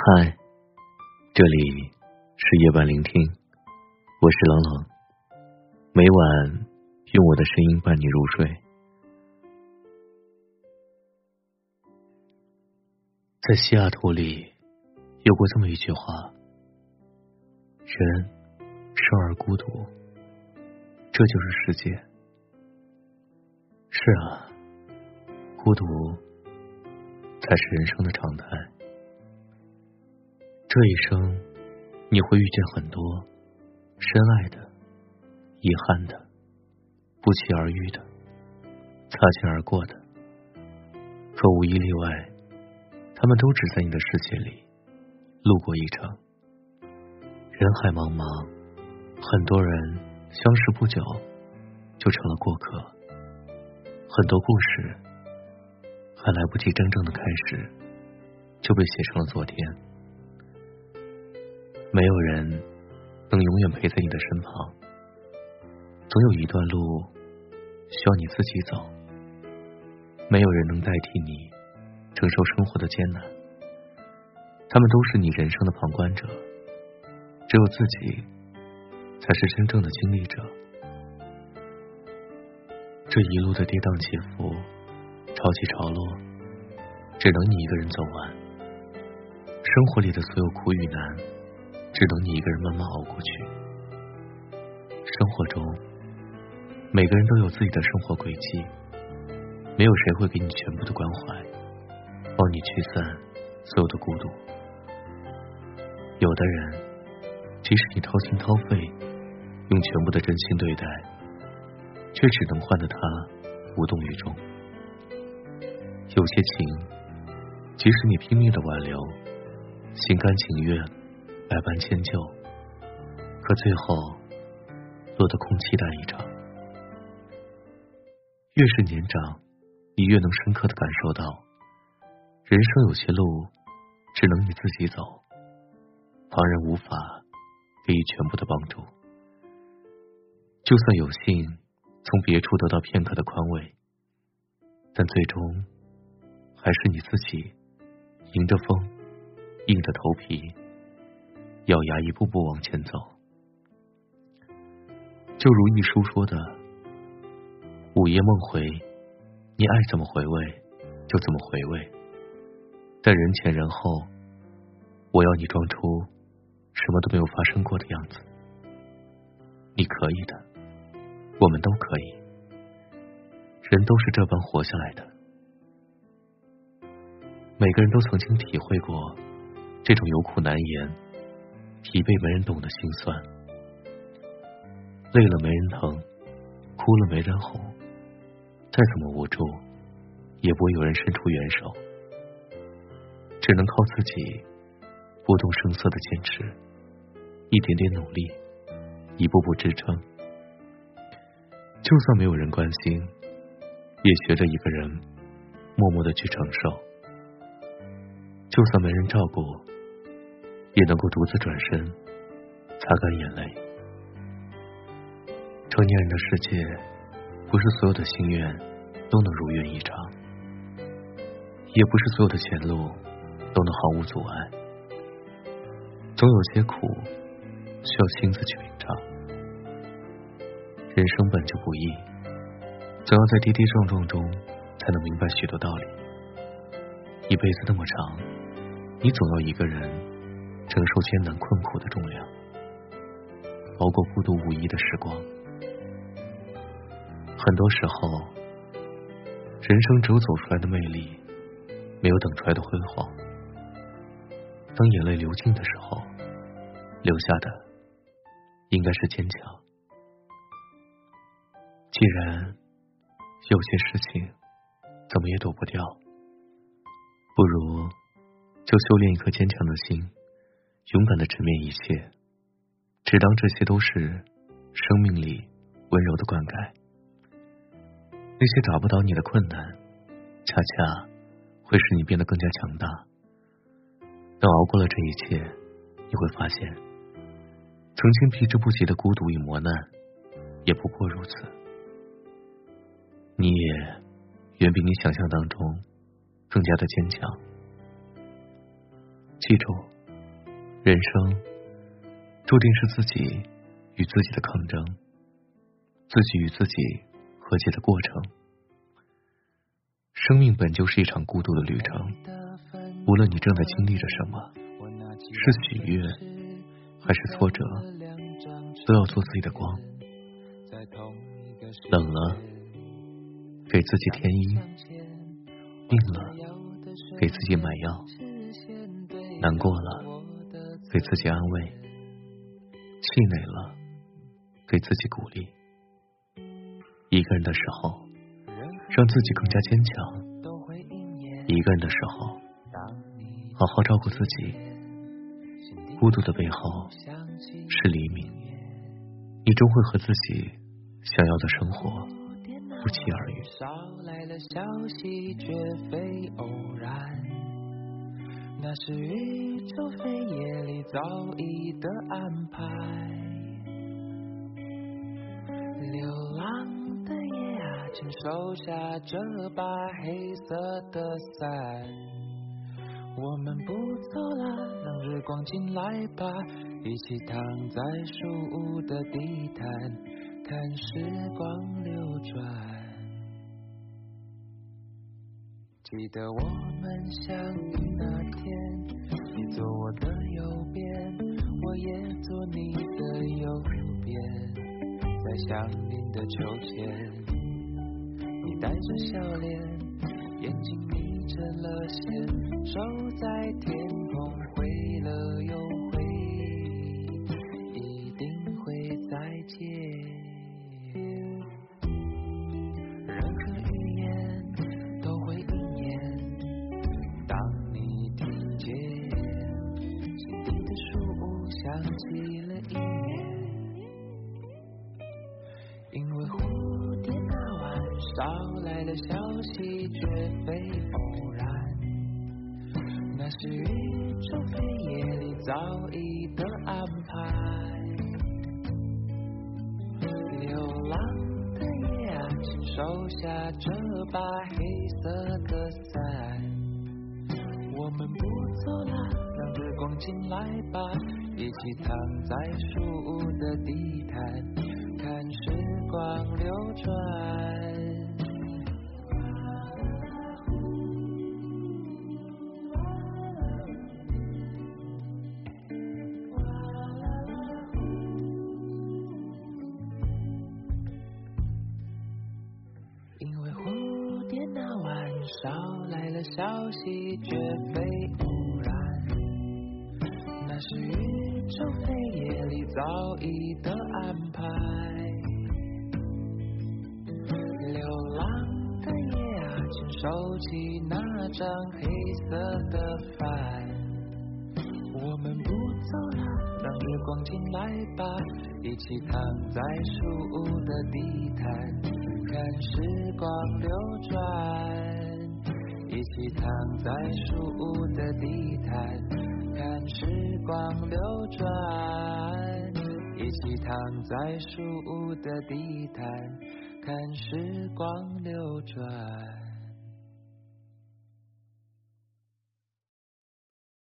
嗨，这里是夜晚聆听，我是冷冷，每晚用我的声音伴你入睡。在西雅图里有过这么一句话：人生而孤独，这就是世界。是啊，孤独才是人生的常态。这一生，你会遇见很多深爱的、遗憾的、不期而遇的、擦肩而过的，可无一例外，他们都只在你的世界里路过一程。人海茫茫，很多人相识不久就成了过客，很多故事还来不及真正的开始，就被写成了昨天。没有人能永远陪在你的身旁，总有一段路需要你自己走。没有人能代替你承受生活的艰难，他们都是你人生的旁观者，只有自己才是真正的经历者。这一路的跌宕起伏、潮起潮落，只能你一个人走完。生活里的所有苦与难。只能你一个人慢慢熬过去。生活中，每个人都有自己的生活轨迹，没有谁会给你全部的关怀，帮你驱散所有的孤独。有的人，即使你掏心掏肺，用全部的真心对待，却只能换得他无动于衷。有些情，即使你拼命的挽留，心甘情愿。百般迁就，可最后落得空期待一场。越是年长，你越能深刻的感受到，人生有些路只能你自己走，旁人无法给予全部的帮助。就算有幸从别处得到片刻的宽慰，但最终还是你自己迎着风，硬着头皮。咬牙一步步往前走，就如一书说的：“午夜梦回，你爱怎么回味就怎么回味。但人前人后，我要你装出什么都没有发生过的样子。你可以的，我们都可以。人都是这般活下来的。每个人都曾经体会过这种有苦难言。”疲惫没人懂的心酸，累了没人疼，哭了没人哄，再怎么无助，也不会有人伸出援手，只能靠自己不动声色的坚持，一点点努力，一步步支撑。就算没有人关心，也学着一个人默默的去承受。就算没人照顾。也能够独自转身，擦干眼泪。成年人的世界，不是所有的心愿都能如愿以偿，也不是所有的前路都能毫无阻碍。总有些苦需要亲自去品尝。人生本就不易，总要在跌跌撞撞中才能明白许多道理。一辈子那么长，你总要一个人。承受艰难困苦的重量，熬过孤独无依的时光。很多时候，人生只有走出来的魅力，没有等出来的辉煌。当眼泪流尽的时候，留下的应该是坚强。既然有些事情怎么也躲不掉，不如就修炼一颗坚强的心。勇敢的直面一切，只当这些都是生命里温柔的灌溉。那些找不到你的困难，恰恰会使你变得更加强大。等熬过了这一切，你会发现，曾经避之不及的孤独与磨难，也不过如此。你也远比你想象当中更加的坚强。记住，人生注定是自己与自己的抗争，自己与自己和解的过程。生命本就是一场孤独的旅程，无论你正在经历着什么，是喜悦还是挫折，都要做自己的光。冷了，给自己添衣；病了，给自己买药。难过了，给自己安慰；气馁了，给自己鼓励。一个人的时候，让自己更加坚强；一个人的时候，好好照顾自己。孤独的背后是黎明，你终会和自己想要的生活不期而遇。那是宇宙飞页里早已的安排。流浪的夜啊，请收下这把黑色的伞。我们不走了，让日光进来吧，一起躺在树屋的地毯，看时光流转。记得我们相遇那天，你坐我的右边，我也坐你的右边，在相邻的秋千，你带着笑脸，眼睛眯成了线，手在天因为蝴蝶那晚捎来的消息绝非偶然，那是宇宙黑夜里早已的安排。流浪的夜啊，请收下这把黑色的伞，我们不走了，让日光进来吧，一起躺在树屋的地毯，看时光流转。因为蝴蝶那晚捎来了消息，绝非偶然。那是宇宙黑夜里早已的安排。浪的夜啊，请收起那张黑色的帆。我们不走了，让日光进来吧，一起躺在树屋的地毯，看时光流转。一起躺在树屋的地毯，看时光流转。一起躺在树屋的地毯，看时光流转。